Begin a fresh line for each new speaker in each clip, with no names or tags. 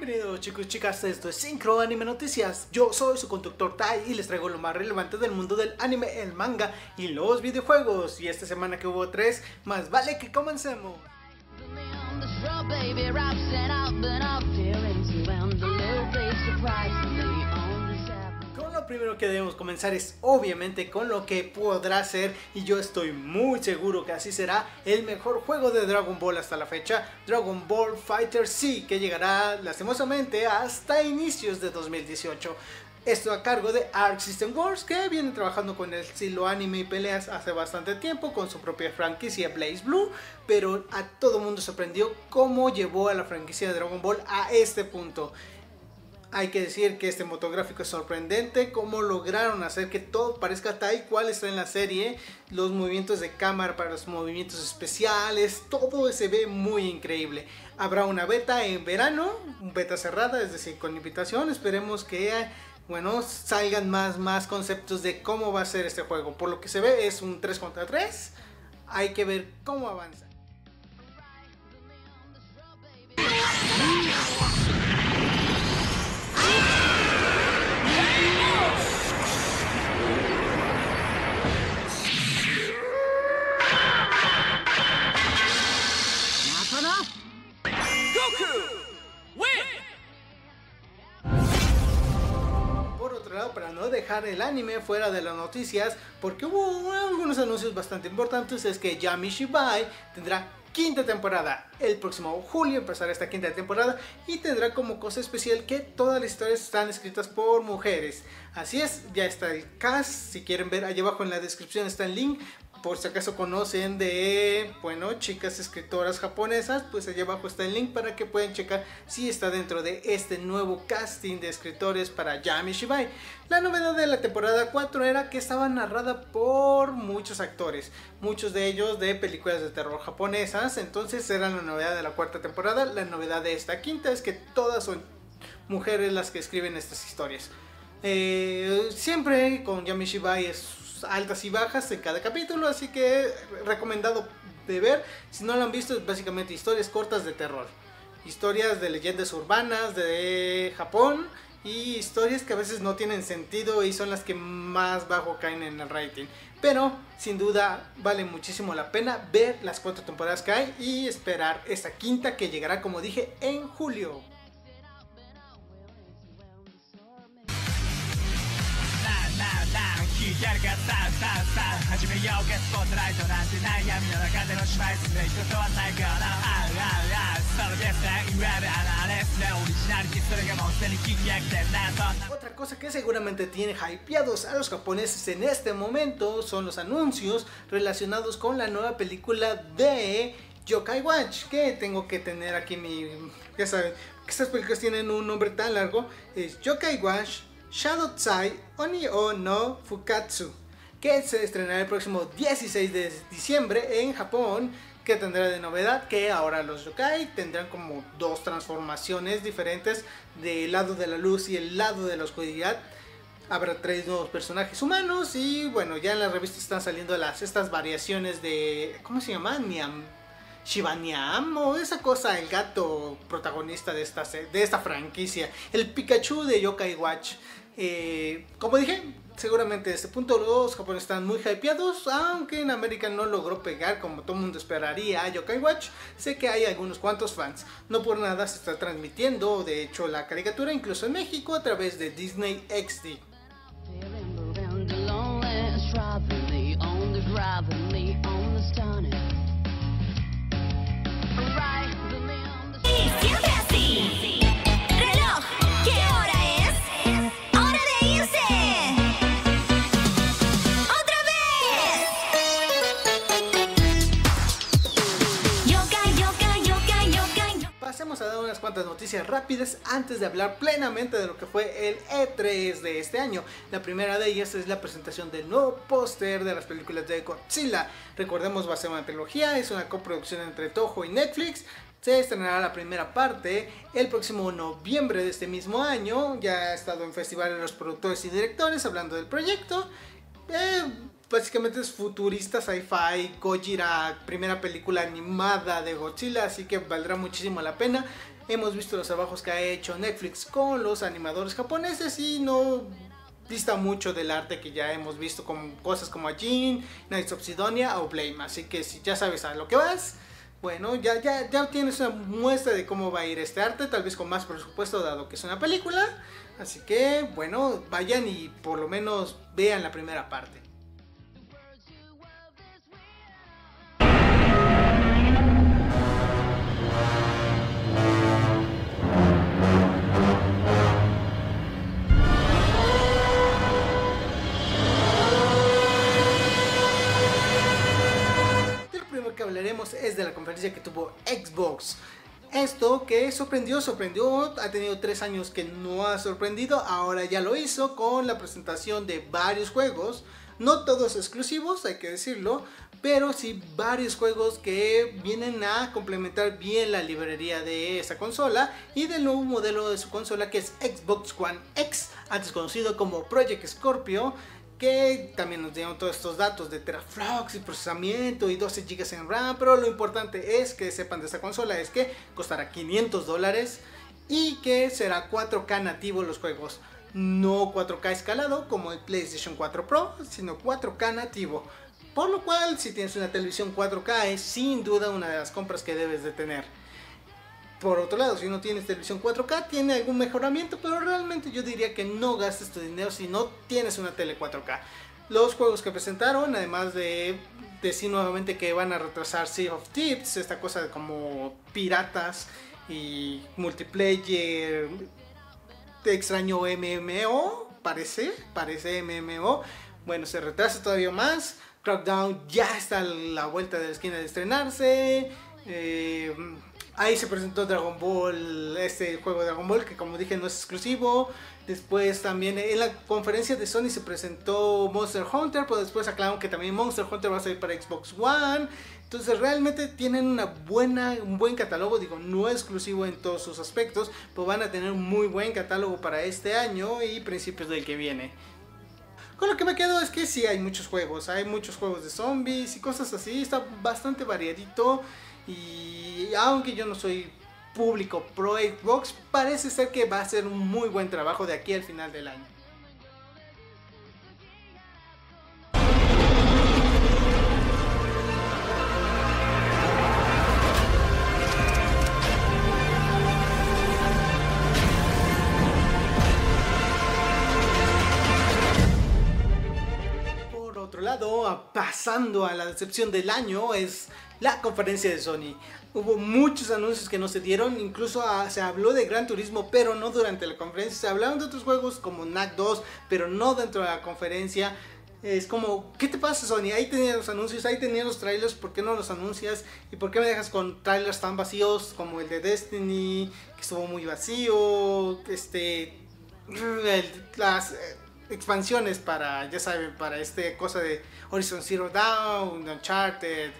Bienvenidos chicos y chicas, esto es Synchro Anime Noticias. Yo soy su conductor Tai y les traigo lo más relevante del mundo del anime, el manga y los videojuegos. Y esta semana que hubo tres, más vale que comencemos. Primero que debemos comenzar es obviamente con lo que podrá ser y yo estoy muy seguro que así será el mejor juego de Dragon Ball hasta la fecha, Dragon Ball Fighter C, que llegará lastimosamente hasta inicios de 2018. Esto a cargo de Arc System Wars, que viene trabajando con el estilo anime y peleas hace bastante tiempo con su propia franquicia Blaze Blue, pero a todo mundo sorprendió cómo llevó a la franquicia de Dragon Ball a este punto. Hay que decir que este motográfico es sorprendente, cómo lograron hacer que todo parezca tal cual está en la serie, los movimientos de cámara para los movimientos especiales, todo se ve muy increíble. Habrá una beta en verano, beta cerrada, es decir, con invitación, esperemos que bueno, salgan más, más conceptos de cómo va a ser este juego. Por lo que se ve es un 3 contra 3, hay que ver cómo avanza. Dejar el anime fuera de las noticias, porque hubo algunos anuncios bastante importantes, es que Yami Shibai tendrá quinta temporada. El próximo julio empezará esta quinta temporada y tendrá como cosa especial que todas las historias están escritas por mujeres. Así es, ya está el cast, si quieren ver allá abajo en la descripción está el link por si acaso conocen de, bueno, chicas escritoras japonesas, pues allá abajo está el link para que puedan checar si está dentro de este nuevo casting de escritores para Yami Shibai. La novedad de la temporada 4 era que estaba narrada por muchos actores, muchos de ellos de películas de terror japonesas, entonces era la novedad de la cuarta temporada. La novedad de esta quinta es que todas son mujeres las que escriben estas historias. Eh, siempre con Yami Shibai es altas y bajas en cada capítulo, así que recomendado de ver. Si no lo han visto, es básicamente historias cortas de terror. Historias de leyendas urbanas de Japón y historias que a veces no tienen sentido y son las que más bajo caen en el rating. Pero sin duda vale muchísimo la pena ver las cuatro temporadas que hay y esperar esta quinta que llegará como dije en julio. Otra cosa que seguramente tiene hypeados a los japoneses en este momento son los anuncios relacionados con la nueva película de Yokai Watch, que tengo que tener aquí mi... Ya saben, estas películas tienen un nombre tan largo, es Yokai Watch Shadow Tsai Oni o no Fukatsu, que se estrenará el próximo 16 de diciembre en Japón, que tendrá de novedad que ahora los yokai tendrán como dos transformaciones diferentes del lado de la luz y el lado de la oscuridad. Habrá tres nuevos personajes humanos y bueno, ya en la revista están saliendo las estas variaciones de ¿cómo se llama? Niam Shibaniam o esa cosa, el gato protagonista de esta, de esta franquicia, el Pikachu de Yokai Watch. Eh, como dije, seguramente a este punto los japoneses están muy hypeados, aunque en América no logró pegar como todo el mundo esperaría a Yokai Watch. Sé que hay algunos cuantos fans, no por nada se está transmitiendo, de hecho, la caricatura incluso en México a través de Disney XD. Rápidas antes de hablar plenamente de lo que fue el E3 de este año. La primera de ellas es la presentación del nuevo póster de las películas de Godzilla. Recordemos, va a ser una trilogía, es una coproducción entre Toho y Netflix. Se estrenará la primera parte el próximo noviembre de este mismo año. Ya ha estado en festivales los productores y directores hablando del proyecto. Eh, básicamente es futurista, sci-fi, Gojira, primera película animada de Godzilla, así que valdrá muchísimo la pena. Hemos visto los trabajos que ha hecho Netflix con los animadores japoneses y no dista mucho del arte que ya hemos visto con cosas como Jin, Knights of Sidonia o Blame. Así que si ya sabes a lo que vas, bueno, ya, ya, ya tienes una muestra de cómo va a ir este arte, tal vez con más presupuesto dado que es una película. Así que, bueno, vayan y por lo menos vean la primera parte. Conferencia que tuvo Xbox. Esto que sorprendió, sorprendió, ha tenido tres años que no ha sorprendido, ahora ya lo hizo con la presentación de varios juegos, no todos exclusivos, hay que decirlo, pero sí varios juegos que vienen a complementar bien la librería de esa consola y del nuevo modelo de su consola que es Xbox One X, antes conocido como Project Scorpio, que también nos dieron todos estos datos de teraflops y procesamiento y 12 GB en RAM, pero lo importante es que sepan de esta consola es que costará 500 dólares y que será 4K nativo los juegos. No 4K escalado como el PlayStation 4 Pro, sino 4K nativo. Por lo cual, si tienes una televisión 4K, es sin duda una de las compras que debes de tener. Por otro lado, si no tienes televisión 4K, tiene algún mejoramiento, pero realmente yo diría que no gastes tu dinero si no tienes una tele 4K. Los juegos que presentaron, además de decir nuevamente que van a retrasar Sea of Tips, esta cosa de como piratas y multiplayer, te extraño MMO, parece, parece MMO. Bueno, se retrasa todavía más. Crackdown ya está a la vuelta de la esquina de estrenarse. Eh, Ahí se presentó Dragon Ball, este juego de Dragon Ball, que como dije no es exclusivo. Después también en la conferencia de Sony se presentó Monster Hunter, pero después aclararon que también Monster Hunter va a salir para Xbox One. Entonces realmente tienen una buena, un buen catálogo, digo, no exclusivo en todos sus aspectos, pero van a tener un muy buen catálogo para este año y principios del que viene. Con lo que me quedo es que sí hay muchos juegos, hay muchos juegos de zombies y cosas así, está bastante variadito. Y aunque yo no soy público pro Xbox, parece ser que va a ser un muy buen trabajo de aquí al final del año. Por otro lado, pasando a la decepción del año, es la conferencia de Sony. Hubo muchos anuncios que no se dieron, incluso ah, se habló de Gran Turismo, pero no durante la conferencia. Se hablaron de otros juegos como NAC 2, pero no dentro de la conferencia. Es como, ¿qué te pasa Sony? Ahí tenías los anuncios, ahí tenías los trailers, ¿por qué no los anuncias? ¿Y por qué me dejas con trailers tan vacíos como el de Destiny, que estuvo muy vacío? Este, las eh, expansiones para, ya saben, para este cosa de Horizon Zero Dawn, Uncharted,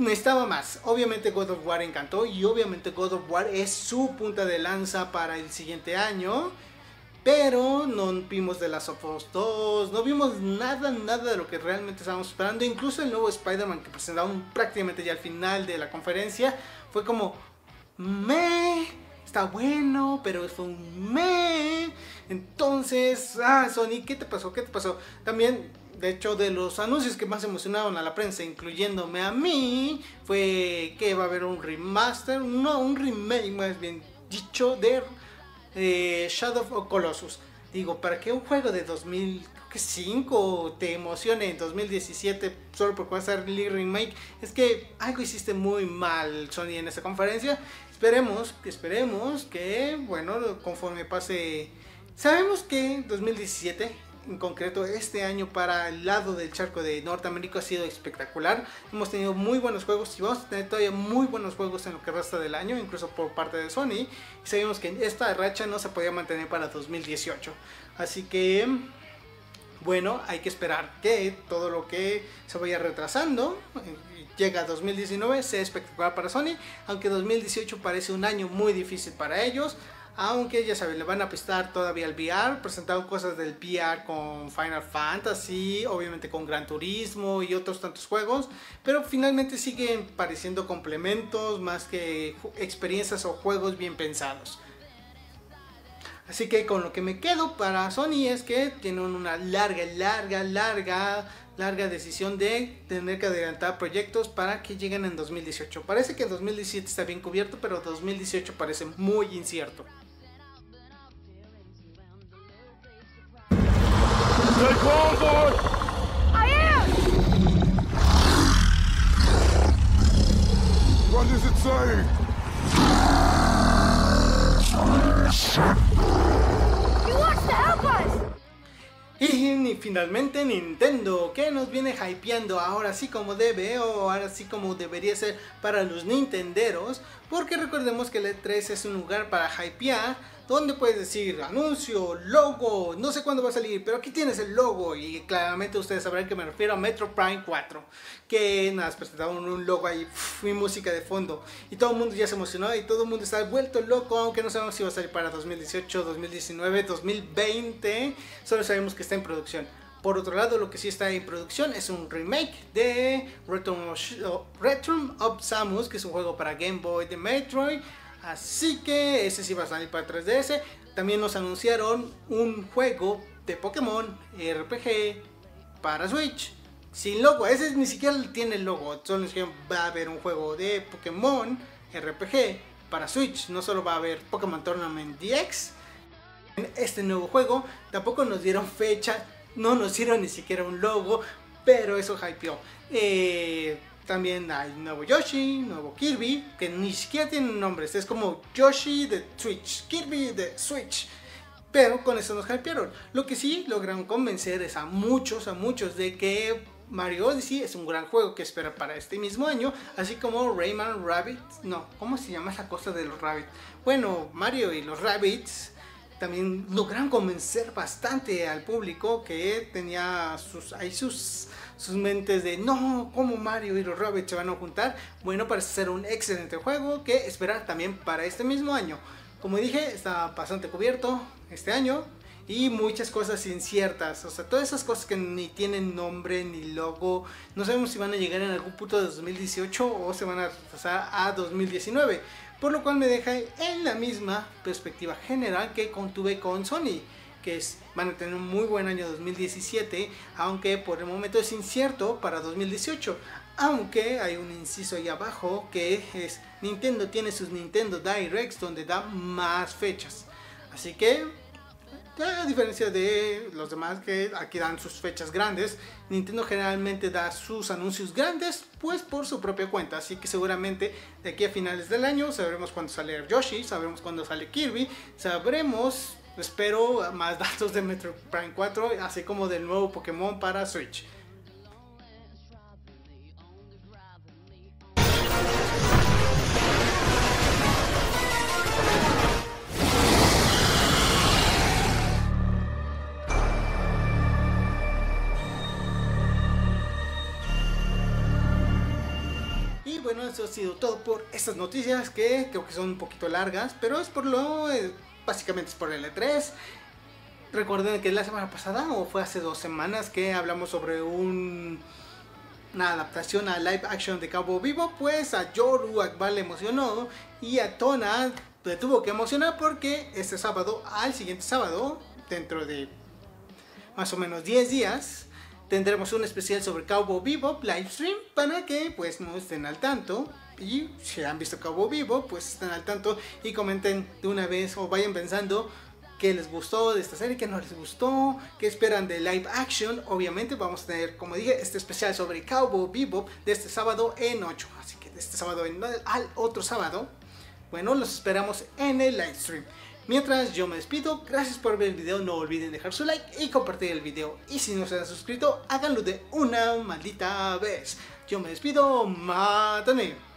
necesitaba más. Obviamente God of War encantó y obviamente God of War es su punta de lanza para el siguiente año. Pero no vimos de las of Us 2, no vimos nada, nada de lo que realmente estábamos esperando. Incluso el nuevo Spider-Man que presentaron prácticamente ya al final de la conferencia fue como, me, está bueno, pero fue un me. Entonces, ah, Sony, ¿qué te pasó? ¿Qué te pasó? También de hecho, de los anuncios que más emocionaron a la prensa, incluyéndome a mí, fue que va a haber un remaster, no, un remake más bien dicho, de eh, Shadow of Colossus. Digo, para que un juego de 2005 te emocione en 2017 solo porque va a el remake, es que algo hiciste muy mal, Sony, en esta conferencia. Esperemos, esperemos que, bueno, conforme pase. Sabemos que 2017 en concreto este año para el lado del charco de Norteamérica ha sido espectacular. Hemos tenido muy buenos juegos y vamos a tener todavía muy buenos juegos en lo que resta del año, incluso por parte de Sony. Y sabemos que esta racha no se podía mantener para 2018. Así que, bueno, hay que esperar que todo lo que se vaya retrasando eh, llega a 2019 sea espectacular para Sony, aunque 2018 parece un año muy difícil para ellos. Aunque ya saben, le van a prestar todavía el VR, presentaron cosas del VR con Final Fantasy, obviamente con Gran Turismo y otros tantos juegos, pero finalmente siguen pareciendo complementos más que experiencias o juegos bien pensados. Así que con lo que me quedo para Sony es que tienen una larga, larga, larga, larga decisión de tener que adelantar proyectos para que lleguen en 2018. Parece que en 2017 está bien cubierto, pero 2018 parece muy incierto. Y finalmente Nintendo, que nos viene hypeando ahora sí como debe o ahora sí como debería ser para los nintenderos, porque recordemos que el E3 es un lugar para hypear donde puedes decir anuncio, logo, no sé cuándo va a salir, pero aquí tienes el logo y claramente ustedes sabrán que me refiero a Metro Prime 4, que nada, presentaron un logo ahí y música de fondo y todo el mundo ya se emocionó y todo el mundo está vuelto loco, aunque no sabemos si va a salir para 2018, 2019, 2020, solo sabemos que está en producción. Por otro lado, lo que sí está en producción es un remake de Return of Samus, que es un juego para Game Boy de Metroid, Así que ese sí va a salir para 3DS. También nos anunciaron un juego de Pokémon RPG para Switch. Sin logo, ese ni siquiera tiene el logo. Solo dijeron va a haber un juego de Pokémon RPG para Switch. No solo va a haber Pokémon Tournament DX. En este nuevo juego tampoco nos dieron fecha. No nos dieron ni siquiera un logo. Pero eso hypeó. Eh, también hay nuevo Yoshi, nuevo Kirby, que ni siquiera tienen nombres. Es como Yoshi de Switch, Kirby de Switch. Pero con eso nos hypearon. Lo que sí lograron convencer es a muchos, a muchos de que Mario Odyssey es un gran juego que espera para este mismo año, así como Rayman Rabbit, no, ¿cómo se llama esa cosa de los Rabbits? Bueno, Mario y los Rabbits también lograron convencer bastante al público que tenía sus, ahí sus sus mentes de no, como Mario y los Rabbits se van a juntar. Bueno, parece ser un excelente juego que esperar también para este mismo año. Como dije, está bastante cubierto este año y muchas cosas inciertas. O sea, todas esas cosas que ni tienen nombre ni logo. No sabemos si van a llegar en algún punto de 2018 o se van a pasar a 2019. Por lo cual me deja en la misma perspectiva general que contuve con Sony que es, van a tener un muy buen año 2017, aunque por el momento es incierto para 2018. Aunque hay un inciso ahí abajo que es Nintendo tiene sus Nintendo Directs donde da más fechas. Así que, a diferencia de los demás que aquí dan sus fechas grandes, Nintendo generalmente da sus anuncios grandes pues por su propia cuenta. Así que seguramente de aquí a finales del año sabremos cuándo sale Yoshi, sabremos cuándo sale Kirby, sabremos Espero más datos de Metro Prime 4, así como del nuevo Pokémon para Switch. Bueno, eso ha sido todo por estas noticias que creo que son un poquito largas, pero es por lo eh, básicamente es por el E3. Recuerden que la semana pasada o fue hace dos semanas que hablamos sobre un, una adaptación a live action de Cabo Vivo, pues a Yoru Akbar le emocionó y a Tona le tuvo que emocionar porque este sábado, al siguiente sábado, dentro de más o menos 10 días, tendremos un especial sobre Cabo Vivo livestream para que pues no estén al tanto y si han visto Cabo Vivo, pues estén al tanto y comenten de una vez o vayan pensando qué les gustó de esta serie, qué no les gustó, qué esperan de live action. Obviamente vamos a tener, como dije, este especial sobre Cowboy Vivo de este sábado en 8. Así que de este sábado al otro sábado, bueno, los esperamos en el live stream. Mientras yo me despido, gracias por ver el video, no olviden dejar su like y compartir el video. Y si no se han suscrito, háganlo de una maldita vez. Yo me despido, mátame.